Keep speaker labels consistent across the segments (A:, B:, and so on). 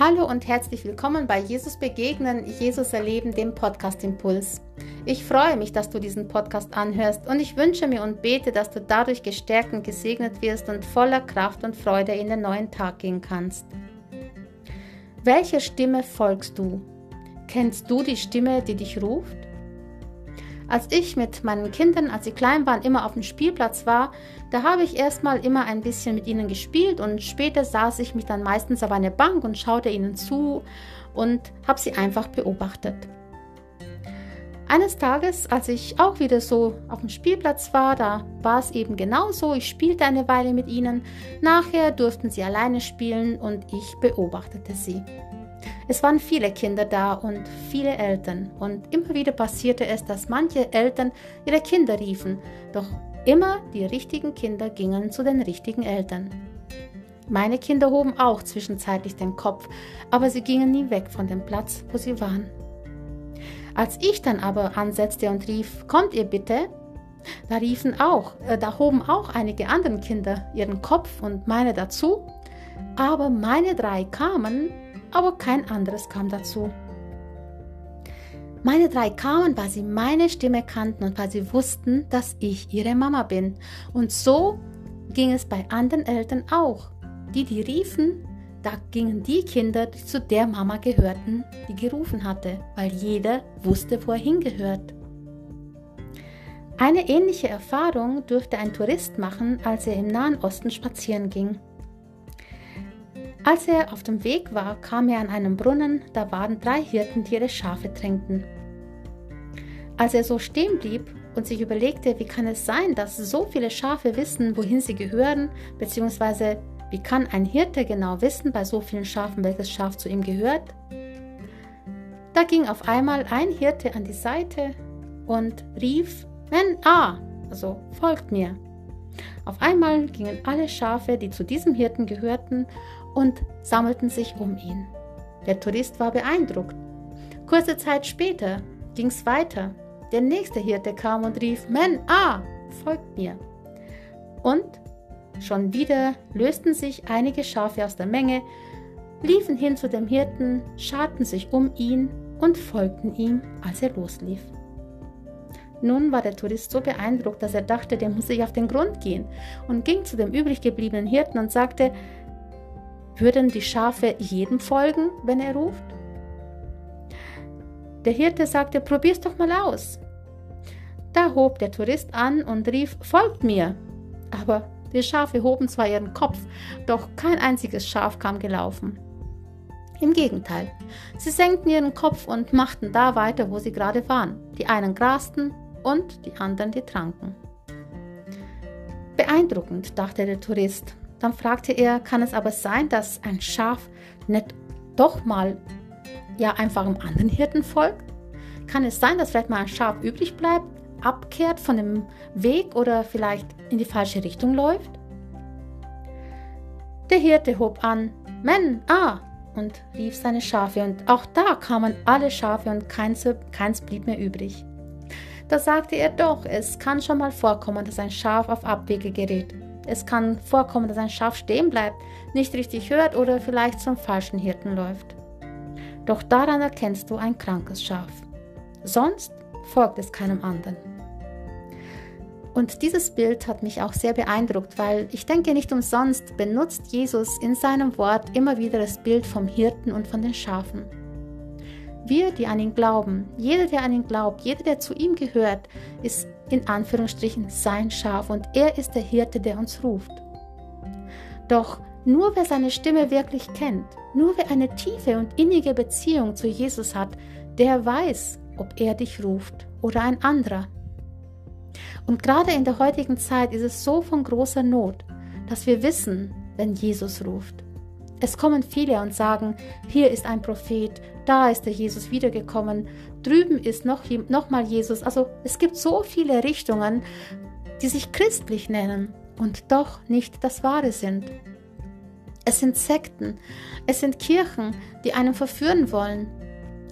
A: Hallo und herzlich willkommen bei Jesus Begegnen, Jesus Erleben, dem Podcast Impuls. Ich freue mich, dass du diesen Podcast anhörst und ich wünsche mir und bete, dass du dadurch gestärkt und gesegnet wirst und voller Kraft und Freude in den neuen Tag gehen kannst. Welcher Stimme folgst du? Kennst du die Stimme, die dich ruft? Als ich mit meinen Kindern, als sie klein waren, immer auf dem Spielplatz war, da habe ich erstmal immer ein bisschen mit ihnen gespielt und später saß ich mich dann meistens auf eine Bank und schaute ihnen zu und habe sie einfach beobachtet. Eines Tages, als ich auch wieder so auf dem Spielplatz war, da war es eben genauso. Ich spielte eine Weile mit ihnen. Nachher durften sie alleine spielen und ich beobachtete sie. Es waren viele Kinder da und viele Eltern und immer wieder passierte es, dass manche Eltern ihre Kinder riefen, doch immer die richtigen Kinder gingen zu den richtigen Eltern. Meine Kinder hoben auch zwischenzeitlich den Kopf, aber sie gingen nie weg von dem Platz, wo sie waren. Als ich dann aber ansetzte und rief, kommt ihr bitte, da riefen auch, äh, da hoben auch einige andere Kinder ihren Kopf und meine dazu, aber meine drei kamen aber kein anderes kam dazu. Meine drei kamen, weil sie meine Stimme kannten und weil sie wussten, dass ich ihre Mama bin. Und so ging es bei anderen Eltern auch. Die, die riefen, da gingen die Kinder, die zu der Mama gehörten, die gerufen hatte, weil jeder wusste, wo er hingehört. Eine ähnliche Erfahrung durfte ein Tourist machen, als er im Nahen Osten spazieren ging. Als er auf dem Weg war, kam er an einem Brunnen, da waren drei Hirten, die ihre Schafe tränkten. Als er so stehen blieb und sich überlegte, wie kann es sein, dass so viele Schafe wissen, wohin sie gehören, beziehungsweise wie kann ein Hirte genau wissen bei so vielen Schafen, welches Schaf zu ihm gehört? Da ging auf einmal ein Hirte an die Seite und rief, Men ah, also folgt mir. Auf einmal gingen alle Schafe, die zu diesem Hirten gehörten, und sammelten sich um ihn. Der Tourist war beeindruckt. Kurze Zeit später ging es weiter. Der nächste Hirte kam und rief, Men, ah, folgt mir. Und schon wieder lösten sich einige Schafe aus der Menge, liefen hin zu dem Hirten, scharten sich um ihn und folgten ihm, als er loslief. Nun war der Tourist so beeindruckt, dass er dachte, der muss sich auf den Grund gehen und ging zu dem übrig gebliebenen Hirten und sagte, würden die Schafe jedem folgen, wenn er ruft? Der Hirte sagte, probier's doch mal aus. Da hob der Tourist an und rief, folgt mir. Aber die Schafe hoben zwar ihren Kopf, doch kein einziges Schaf kam gelaufen. Im Gegenteil, sie senkten ihren Kopf und machten da weiter, wo sie gerade waren. Die einen grasten und die anderen die tranken. Beeindruckend, dachte der Tourist. Dann fragte er, kann es aber sein, dass ein Schaf nicht doch mal ja einfach einem anderen Hirten folgt? Kann es sein, dass vielleicht mal ein Schaf übrig bleibt, abkehrt von dem Weg oder vielleicht in die falsche Richtung läuft? Der Hirte hob an, Men, ah, und rief seine Schafe, und auch da kamen alle Schafe und keins, keins blieb mehr übrig. Da sagte er doch, es kann schon mal vorkommen, dass ein Schaf auf Abwege gerät. Es kann vorkommen, dass ein Schaf stehen bleibt, nicht richtig hört oder vielleicht zum falschen Hirten läuft. Doch daran erkennst du ein krankes Schaf. Sonst folgt es keinem anderen. Und dieses Bild hat mich auch sehr beeindruckt, weil ich denke nicht umsonst benutzt Jesus in seinem Wort immer wieder das Bild vom Hirten und von den Schafen. Wir, die an ihn glauben, jeder, der an ihn glaubt, jeder, der zu ihm gehört, ist in Anführungsstrichen sein Schaf und er ist der Hirte, der uns ruft. Doch nur wer seine Stimme wirklich kennt, nur wer eine tiefe und innige Beziehung zu Jesus hat, der weiß, ob er dich ruft oder ein anderer. Und gerade in der heutigen Zeit ist es so von großer Not, dass wir wissen, wenn Jesus ruft. Es kommen viele und sagen, hier ist ein Prophet, da ist der Jesus wiedergekommen, drüben ist noch, noch mal Jesus. Also es gibt so viele Richtungen, die sich christlich nennen und doch nicht das Wahre sind. Es sind Sekten, es sind Kirchen, die einen verführen wollen.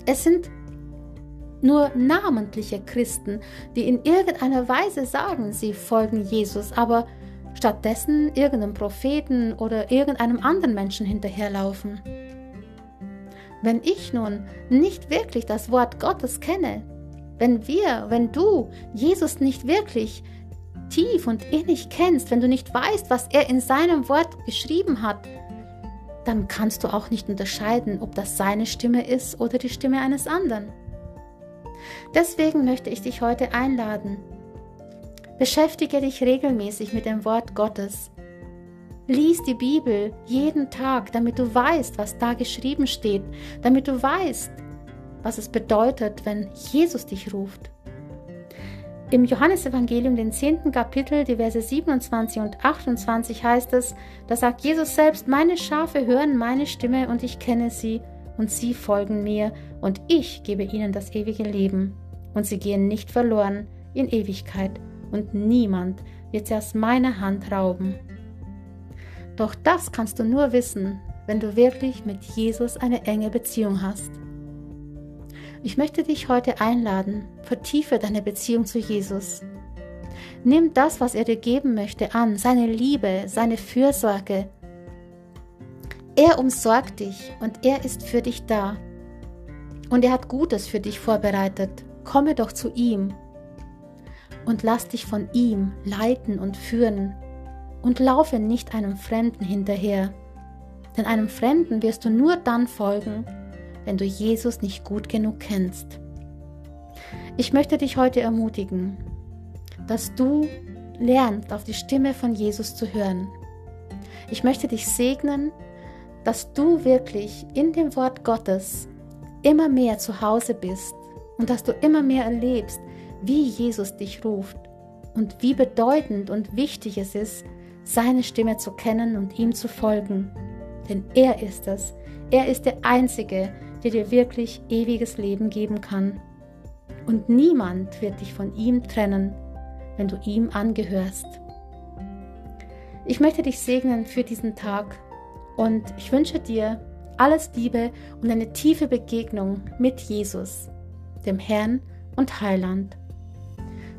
A: Es sind nur namentliche Christen, die in irgendeiner Weise sagen, sie folgen Jesus, aber stattdessen irgendeinem Propheten oder irgendeinem anderen Menschen hinterherlaufen. Wenn ich nun nicht wirklich das Wort Gottes kenne, wenn wir, wenn du Jesus nicht wirklich tief und innig kennst, wenn du nicht weißt, was er in seinem Wort geschrieben hat, dann kannst du auch nicht unterscheiden, ob das seine Stimme ist oder die Stimme eines anderen. Deswegen möchte ich dich heute einladen. Beschäftige dich regelmäßig mit dem Wort Gottes. Lies die Bibel jeden Tag, damit du weißt, was da geschrieben steht, damit du weißt, was es bedeutet, wenn Jesus dich ruft. Im Johannesevangelium, den 10. Kapitel, die Verse 27 und 28 heißt es, da sagt Jesus selbst, meine Schafe hören meine Stimme und ich kenne sie und sie folgen mir und ich gebe ihnen das ewige Leben und sie gehen nicht verloren in Ewigkeit und niemand wird sie aus meiner Hand rauben. Doch das kannst du nur wissen, wenn du wirklich mit Jesus eine enge Beziehung hast. Ich möchte dich heute einladen, vertiefe deine Beziehung zu Jesus. Nimm das, was er dir geben möchte, an, seine Liebe, seine Fürsorge. Er umsorgt dich und er ist für dich da. Und er hat Gutes für dich vorbereitet. Komme doch zu ihm und lass dich von ihm leiten und führen und laufe nicht einem Fremden hinterher. Denn einem Fremden wirst du nur dann folgen, wenn du Jesus nicht gut genug kennst. Ich möchte dich heute ermutigen, dass du lernst, auf die Stimme von Jesus zu hören. Ich möchte dich segnen, dass du wirklich in dem Wort Gottes immer mehr zu Hause bist und dass du immer mehr erlebst, wie Jesus dich ruft und wie bedeutend und wichtig es ist, seine Stimme zu kennen und ihm zu folgen. Denn er ist es. Er ist der Einzige, der dir wirklich ewiges Leben geben kann. Und niemand wird dich von ihm trennen, wenn du ihm angehörst. Ich möchte dich segnen für diesen Tag und ich wünsche dir alles Liebe und eine tiefe Begegnung mit Jesus, dem Herrn und Heiland.